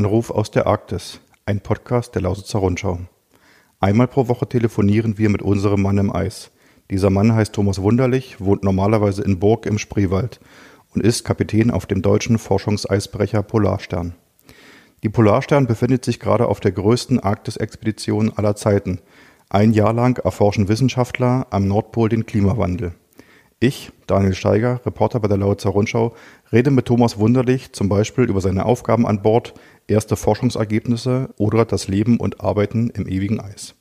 Anruf aus der Arktis, ein Podcast der Lausitzer Rundschau. Einmal pro Woche telefonieren wir mit unserem Mann im Eis. Dieser Mann heißt Thomas Wunderlich, wohnt normalerweise in Burg im Spreewald und ist Kapitän auf dem deutschen Forschungseisbrecher Polarstern. Die Polarstern befindet sich gerade auf der größten Arktisexpedition aller Zeiten. Ein Jahr lang erforschen Wissenschaftler am Nordpol den Klimawandel. Ich, Daniel Steiger, Reporter bei der Lausitzer Rundschau, rede mit Thomas Wunderlich zum Beispiel über seine Aufgaben an Bord, erste Forschungsergebnisse oder das Leben und Arbeiten im ewigen Eis.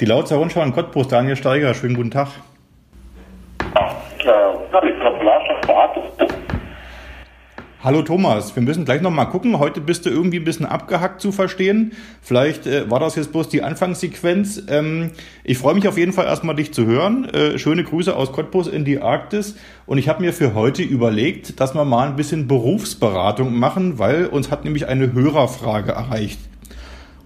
Die Lausitzer Rundschau in Cottbus, Daniel Steiger, schönen guten Tag. Ja, äh, ich glaube, Hallo Thomas, wir müssen gleich nochmal gucken. Heute bist du irgendwie ein bisschen abgehackt zu verstehen. Vielleicht äh, war das jetzt bloß die Anfangssequenz. Ähm, ich freue mich auf jeden Fall erstmal, dich zu hören. Äh, schöne Grüße aus Cottbus in die Arktis. Und ich habe mir für heute überlegt, dass wir mal ein bisschen Berufsberatung machen, weil uns hat nämlich eine Hörerfrage erreicht.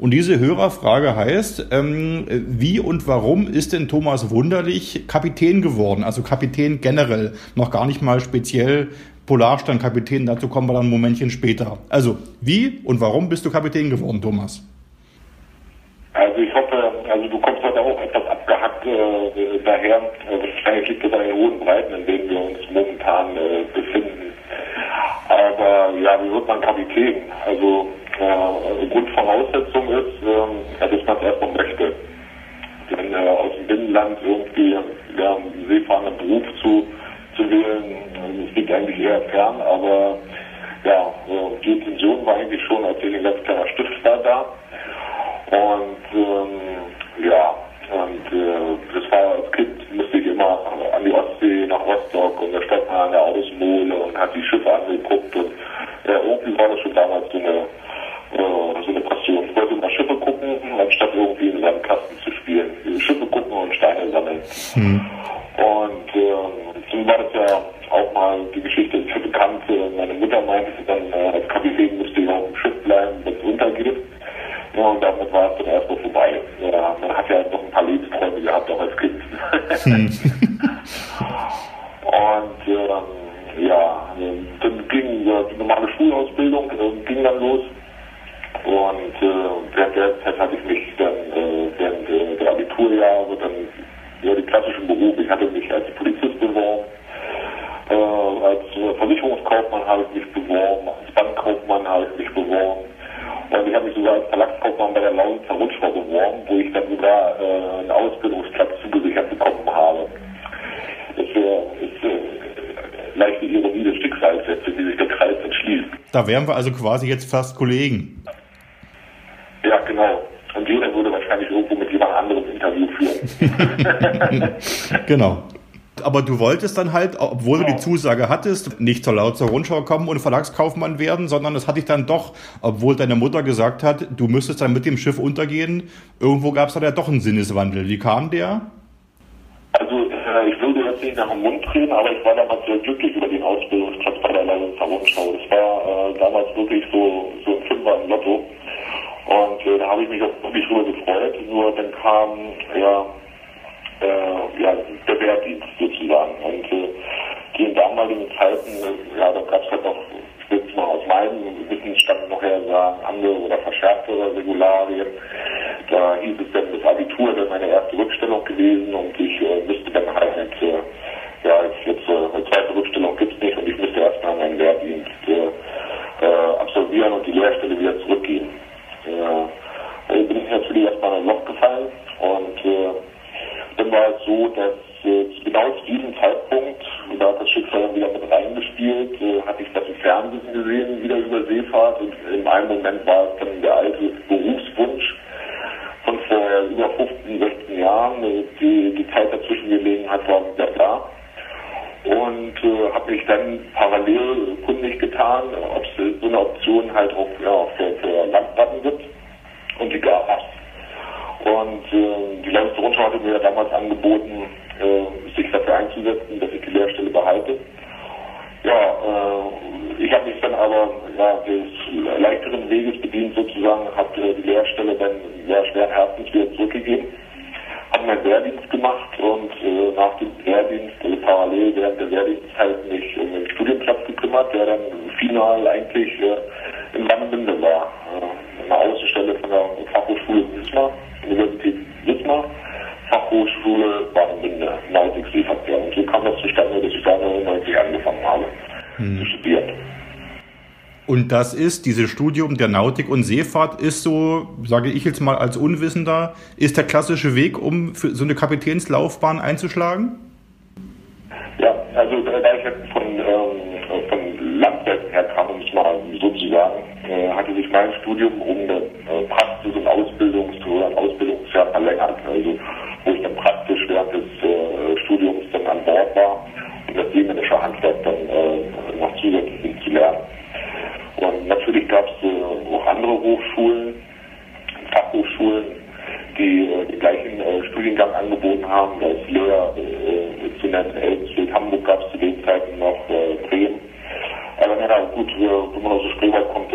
Und diese Hörerfrage heißt, ähm, wie und warum ist denn Thomas Wunderlich Kapitän geworden? Also Kapitän generell, noch gar nicht mal speziell Polarstern-Kapitän, dazu kommen wir dann ein Momentchen später. Also, wie und warum bist du Kapitän geworden, Thomas? Also ich hoffe, also du kommst heute auch etwas abgehackt äh, daher. Wahrscheinlich liegt es an den hohen Breiten, in denen wir uns momentan äh, befinden. Aber ja, wie wird man Kapitän? Also äh, Grundvoraussetzung ist, äh, dass man es erstmal möchte. Denn äh, aus dem Binnenland irgendwie ja, einen seefahrenden Beruf zu zu wählen. Es liegt eigentlich eher fern, aber Steine sammeln. Hm. Und ähm, so war das ja auch mal die Geschichte für bekannt. Meine Mutter meinte dann, äh, als Kapitän müsste ich auf dem Schiff bleiben, wenn es untergeht. Ja, und damit war es dann erstmal vorbei. Ja, man hat ja noch ein paar Lebensträume gehabt, auch als Kind. Hm. Ich mich beworben, als Bankkaufmann habe ich mich beworben. Und ich habe mich sogar als Verlagskaufmann bei der Lausitzer Rundschau beworben, wo ich dann sogar äh, einen Ausbildungsplatz zugesichert bekommen habe. Das äh, ist äh, leichte Ironie des Schicksals jetzt, wie sich der Kreis entschließt. Da wären wir also quasi jetzt fast Kollegen. Ja, genau. Und jeder würde wahrscheinlich irgendwo mit jemand anderem Interview führen. genau. Aber du wolltest dann halt, obwohl du die Zusage hattest, nicht zur Laut zur Rundschau kommen und Verlagskaufmann werden, sondern das hatte ich dann doch, obwohl deine Mutter gesagt hat, du müsstest dann mit dem Schiff untergehen. Irgendwo gab es da ja doch einen Sinneswandel. Wie kam der? Also äh, ich würde jetzt nicht nach dem Mund reden, aber ich war damals sehr glücklich über den Ausbildungsplatz bei der Lausitzer Rundschau. Das war äh, damals wirklich so, so ein Fünfer im Lotto. Und äh, da habe ich mich auch wirklich drüber gefreut. Nur dann kam ja, äh, ja der Wehrdienst sozusagen. Und äh, die in damaligen Zeiten, ja, da gab es halt noch, ich will es mal aus meinem Wissensstand noch her sagen, andere oder verschärftere Regularien. Da hieß es dann, das Abitur wäre meine erste Rückstellung gewesen und ich äh, müsste dann halt, äh, ja, jetzt äh, eine zweite Rückstellung gibt es nicht und ich müsste erstmal meinen Wehrdienst äh, äh, absolvieren und die Lehrstelle wieder zurückgehen Seefahrt und in einem Moment war es dann der alte Berufswunsch von vor über 15, 16 Jahren. Äh, die, die Zeit dazwischen gelegen hat, war wieder da und äh, habe mich dann parallel kundig getan, ob es so eine Option halt auch ja, für, für Landplatten gibt und die gab es. Und äh, die Landesrundschau Rundschau hatte mir damals angeboten, äh, sich dafür einzusetzen, dass ich die Lehrstelle behalte. Ja, äh, ich habe mich dann aber ja, des leichteren Weges bedient sozusagen, habe äh, die Lehrstelle dann sehr schweren Herzens wieder zurückgegeben, habe meinen Wehrdienst gemacht und äh, nach dem Wehrdienst, also parallel während der Wehrdienstzeit, mich um den Studienplatz gekümmert, der dann final eigentlich äh, in Langenbinde war, äh, der Außenstelle von der Fachhochschule in Wismar. Und das ist, dieses Studium der Nautik und Seefahrt ist so, sage ich jetzt mal als Unwissender, ist der klassische Weg, um für so eine Kapitänslaufbahn einzuschlagen? Ja, also da ich jetzt von, ähm, von Landwerken herkam, um es mal so zu sagen, äh, hatte sich mein Studium um eine äh, Praxis- und Ausbildungs- oder ein Ausbildungsjahr verlängert. Also wo ich dann praktisch während des äh, Studiums dann an Bord war und das seemännische Handwerk dann äh, noch zusätzlich zu lernen. Und natürlich gab es äh, auch andere Hochschulen, Fachhochschulen, die äh, den gleichen äh, Studiengang angeboten haben. Da ist Lehrer äh, zu nennen, Elsfeld, Hamburg gab es zu den Zeiten noch, äh, Bremen. Aber na, gut, wenn man aus dem Spreewald kommt,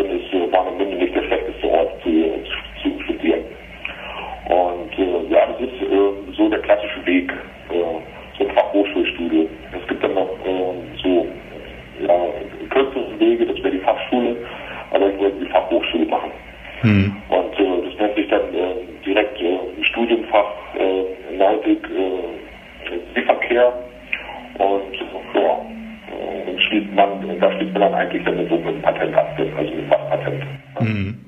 dann eigentlich dann so mit einem Patent also mit Fachpatent. Hm.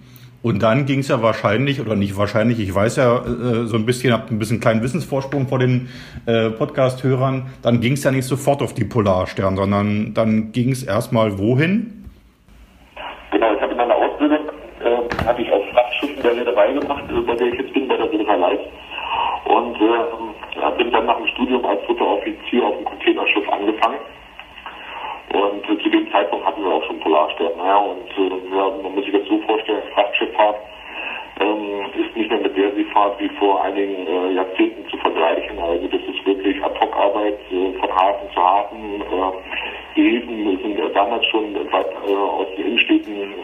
Und dann ging es ja wahrscheinlich, oder nicht wahrscheinlich, ich weiß ja äh, so ein bisschen, habe ein bisschen kleinen Wissensvorsprung vor den äh, Podcast-Hörern, dann ging es ja nicht sofort auf die Polarstern, sondern dann ging es erstmal wohin? Genau, ich habe in meiner Ausbildung, äh, hatte ich auf Frachtschiffen der Reederei gemacht, äh, bei der ich jetzt bin, bei der Reederei Leis. Und äh, bin dann nach dem Studium als dritter Offizier auf dem Containerschiff angefangen und äh, zu dem Zeitpunkt hatten wir auch schon Polarstern. Ja, und äh, ja, man muss sich das so vorstellen, Frachtschifffahrt ähm, ist nicht mehr mit der Seefahrt wie vor einigen äh, Jahrzehnten zu vergleichen. Also das ist wirklich Ad-Hoc-Arbeit äh, von Hafen zu Hafen. Äh, die Häfen sind äh, damals schon weit äh, aus den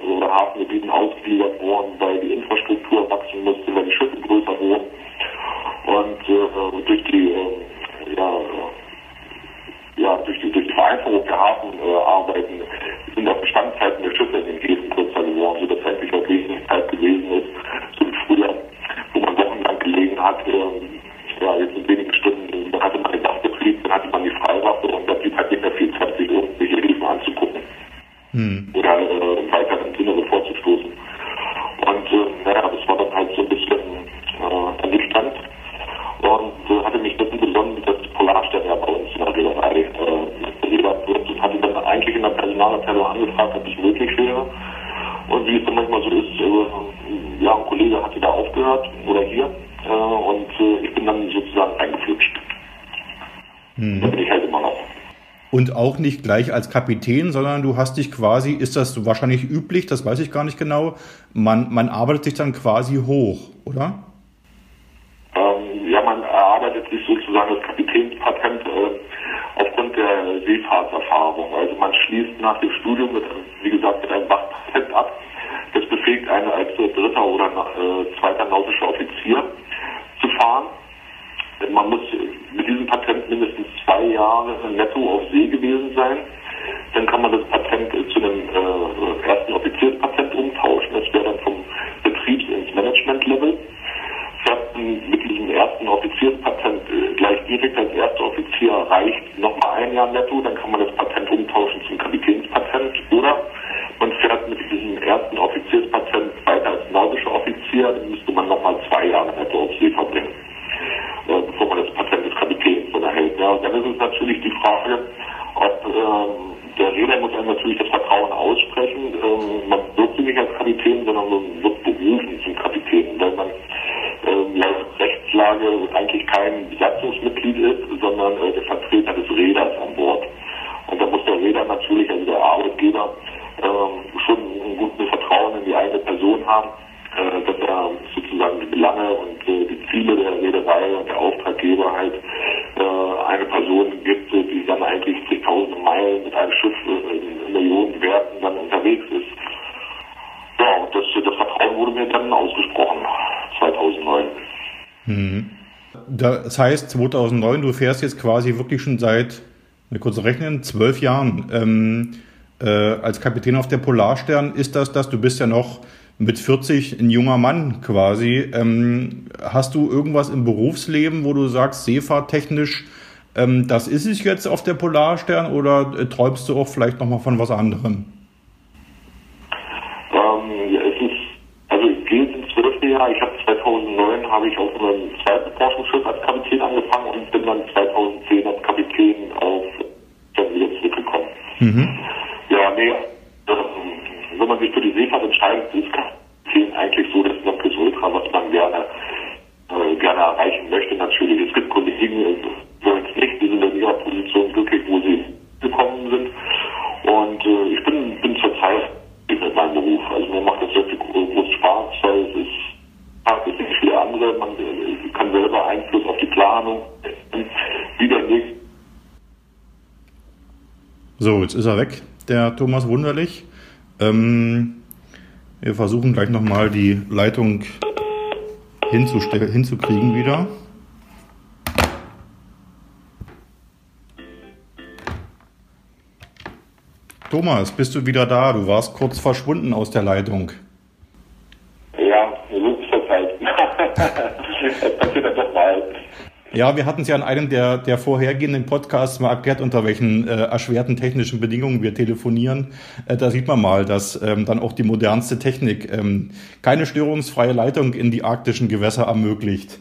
Oder Hafengebieten ausgegliedert worden, weil die Infrastruktur wachsen musste, weil die Schiffe größer wurden. Und äh, durch die äh, ja, ja, durch die, durch die Vereinfachung der Hafenarbeiten äh, sind auch Bestandszeiten der Schiffe in den Häfen kürzer geworden, sodass endlich auch Zeit gewesen ist, so wie früher, wo man wochenlang gelegen hat, äh, ja, jetzt in wenigen Stunden, dann hatte man den Dachbetrieb, dann hatte man die Freiwaffe und da blieb halt nicht mehr viel Zeit, sich irgendwelche Häfen anzugucken. Hm. Oder äh, vorzustoßen. Und äh, naja, das war dann halt so ein bisschen äh, ernüchternd und äh, hatte mich dessen besonnen, dass Polarstern ja bei uns in der Reederei äh, geredet wird und hatte dann eigentlich in der Personalabteilung angefragt, ob es möglich wäre. Und wie es dann manchmal so ist, äh, ja, ein Kollege hatte da aufgehört oder hier äh, und äh, ich bin dann sozusagen eingeflutscht. Hm. Da bin ich halt immer noch. Und auch nicht gleich als Kapitän, sondern du hast dich quasi, ist das wahrscheinlich üblich, das weiß ich gar nicht genau, man, man arbeitet sich dann quasi hoch, oder? ja, man erarbeitet sich sozusagen das Kapitänspatent äh, aufgrund der Seefahrtserfahrung. Also man schließt nach dem Studium, mit, wie gesagt, mit einem Wachpatent ab. Das befähigt einen als dritter oder äh, zweiter nautischer Offizier zu fahren. Man muss mit diesem Patent mindestens Jahre netto auf See gewesen sein. Dann kann man das Patent zu einem äh, ersten Offizierspatent umtauschen. Das wäre dann vom Betriebs- ins Management-Level mit diesem ersten Offizierspatent äh, gleich direkt als erster Offizier reicht nochmal ein Jahr netto, dann kann man das Patent umtauschen zum Kapitänspatent oder man fährt mit diesem ersten Offizierspatent weiter als nautischer Offizier, dann müsste man nochmal zwei Jahre netto auf See verbringen, äh, bevor man das Patent des Kapitäns erhält. Ja, und dann ist es natürlich die Frage, ob ähm, der Reeder muss einem natürlich das Vertrauen aussprechen. Ähm, man wird nicht als Kapitän, sondern man wird berufen zum Kapitän, weil man ähm, laut Rechtslage eigentlich kein Besatzungsmitglied ist, sondern äh, der Vertreter des Räders an Bord. Und da muss der Räder natürlich, also der Arbeitgeber, ähm, schon ein gutes Vertrauen in die eigene Person haben, äh, dass er sozusagen die Belange und äh, die Ziele der Reederei und der Auftraggeber halt äh, eine Person gibt, die dann eigentlich zigtausende Meilen mit einem Schiff in Millionenwerten dann unterwegs ist. Ja, und das, das Vertrauen wurde mir dann ausgesprochen, 2009. Mhm. Das heißt, 2009, du fährst jetzt quasi wirklich schon seit, mal kurz rechnen, zwölf Jahren. Ähm, äh, als Kapitän auf der Polarstern ist das das? Du bist ja noch mit 40 ein junger Mann quasi. Ähm, hast du irgendwas im Berufsleben, wo du sagst, seefahrttechnisch, ähm, das ist es jetzt auf der Polarstern oder äh, träumst du auch vielleicht nochmal von was anderem? Ähm, ja, es ist, also ich gehe ins zwölfte Jahr. Ich habe 2009 habe ich auf einem zweiten Forschungsschiff als Kapitän angefangen und bin dann 2010 als Kapitän auf dann wieder zurückgekommen. Mhm. Ja, nee, wenn man sich für die Seefahrt entscheidet, ist Kapitän eigentlich so das Nonplusultra, was man gerne, äh, gerne erreichen möchte. Natürlich, es gibt Kollegen, äh, sollen es nicht, die sind in ihrer Position glücklich, wo sie gekommen sind. Und äh, ich bin, bin zurzeit mit meinem Beruf. Also mir macht das sehr viel großen Spaß, weil es ist, es ist nicht wie andere, man äh, kann selber Einfluss auf die Planung wieder nicht. So, jetzt ist er weg, der Thomas Wunderlich. Ähm, wir versuchen gleich nochmal die Leitung hinzukriegen wieder. Thomas, bist du wieder da? Du warst kurz verschwunden aus der Leitung. Ja, so ist das halt. das passiert dann doch mal. Ja, wir hatten es ja in einem der, der vorhergehenden Podcasts mal erklärt, unter welchen äh, erschwerten technischen Bedingungen wir telefonieren. Äh, da sieht man mal, dass ähm, dann auch die modernste Technik ähm, keine störungsfreie Leitung in die arktischen Gewässer ermöglicht.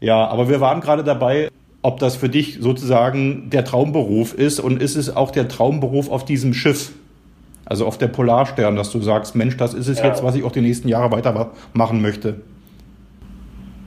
Ja, aber wir waren gerade dabei, ob das für dich sozusagen der Traumberuf ist und ist es auch der Traumberuf auf diesem Schiff, also auf der Polarstern, dass du sagst, Mensch, das ist es ja. jetzt, was ich auch die nächsten Jahre weitermachen möchte.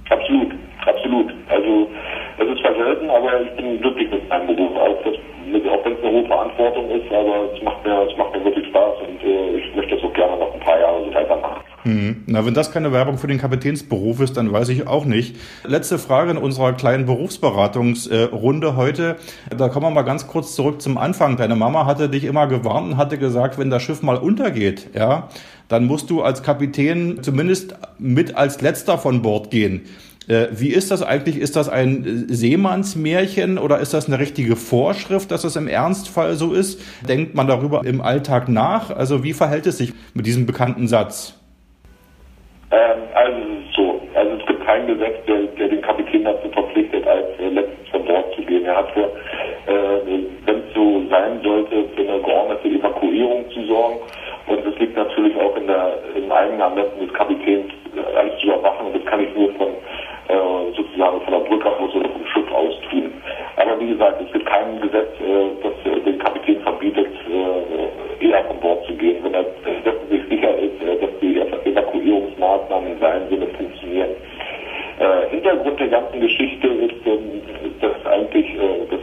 Absolut, absolut. Also das ist zwar selten, aber ich bin glücklich mit meinem Beruf. Auch, das, auch wenn es eine hohe Verantwortung ist, aber es macht mir, es macht mir wirklich Spaß und äh, ich möchte das auch gerne noch ein paar Jahre so weitermachen. Hm. Na, wenn das keine Werbung für den Kapitänsberuf ist, dann weiß ich auch nicht. Letzte Frage in unserer kleinen Berufsberatungsrunde heute. Da kommen wir mal ganz kurz zurück zum Anfang. Deine Mama hatte dich immer gewarnt und hatte gesagt, wenn das Schiff mal untergeht, ja, dann musst du als Kapitän zumindest mit als letzter von Bord gehen. Äh, wie ist das eigentlich? Ist das ein Seemannsmärchen oder ist das eine richtige Vorschrift, dass es im Ernstfall so ist? Denkt man darüber im Alltag nach? Also wie verhält es sich mit diesem bekannten Satz? Ähm, also es ist so, also es gibt kein Gesetz, der, der den Kapitän dazu verpflichtet, als äh, letztes von Bord zu gehen. Er hat für, äh, wenn es so sein sollte, für eine geordnete Evakuierung zu sorgen. Und es liegt natürlich auch in der, im eigenen Ermessen des Kapitäns, äh, alles zu überwachen. Und das kann ich nur von äh, sozusagen von der Brücke aus oder vom Schiff aus tun. Aber wie gesagt, es gibt kein Gesetz, äh, das äh, den Kapitän verbietet, eher von Bord zu gehen, wenn er dessen sich sicher ist, dass die Evakuierungsmaßnahmen in seinem Sinne funktionieren. Hintergrund der ganzen Geschichte ist, ähm, dass eigentlich, äh, das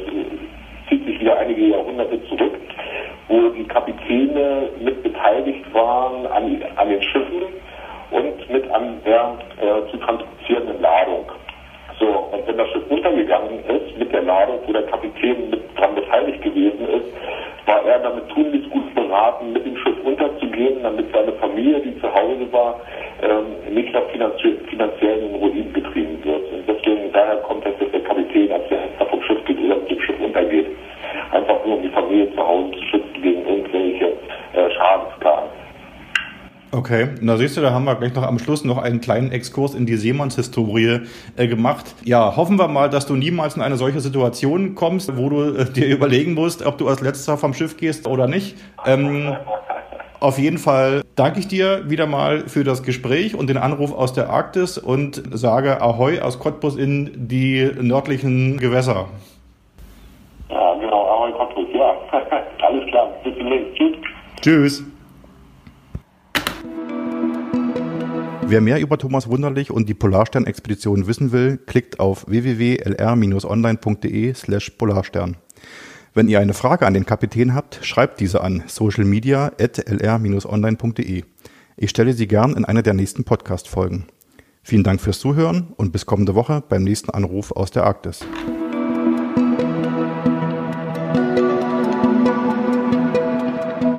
zieht sich wieder einige Jahrhunderte zurück, wo die Kapitäne mit beteiligt waren an, an den Schiffen und mit an der äh, zu transportierenden Ladung. So, und wenn das Schiff untergegangen ist mit der Ladung, wo der Kapitän mit dran beteiligt gewesen ist, war er damit tunlichst gut beraten, mit dem Schiff unterzugehen, damit seine Familie, die zu Hause war, ähm, nicht nach finanzie finanziellen Ruin getrieben wird. Und deswegen, daher kommt es, dass der Kapitän als der vom Schiff geht oder mit dem Schiff untergeht, einfach nur um die Familie zu Hause Okay, na siehst du, da haben wir gleich noch am Schluss noch einen kleinen Exkurs in die Seemannshistorie äh, gemacht. Ja, hoffen wir mal, dass du niemals in eine solche Situation kommst, wo du äh, dir überlegen musst, ob du als letzter vom Schiff gehst oder nicht. Ähm, auf jeden Fall danke ich dir wieder mal für das Gespräch und den Anruf aus der Arktis und sage Ahoi aus Cottbus in die nördlichen Gewässer. Ja, genau, Ahoi Cottbus, ja. Alles klar, bis demnächst. Tschüss. Tschüss. Wer mehr über Thomas Wunderlich und die Polarstern-Expedition wissen will, klickt auf www.lr-online.de slash Polarstern. Wenn ihr eine Frage an den Kapitän habt, schreibt diese an socialmedia.lr-online.de. Ich stelle sie gern in einer der nächsten Podcast-Folgen. Vielen Dank fürs Zuhören und bis kommende Woche beim nächsten Anruf aus der Arktis.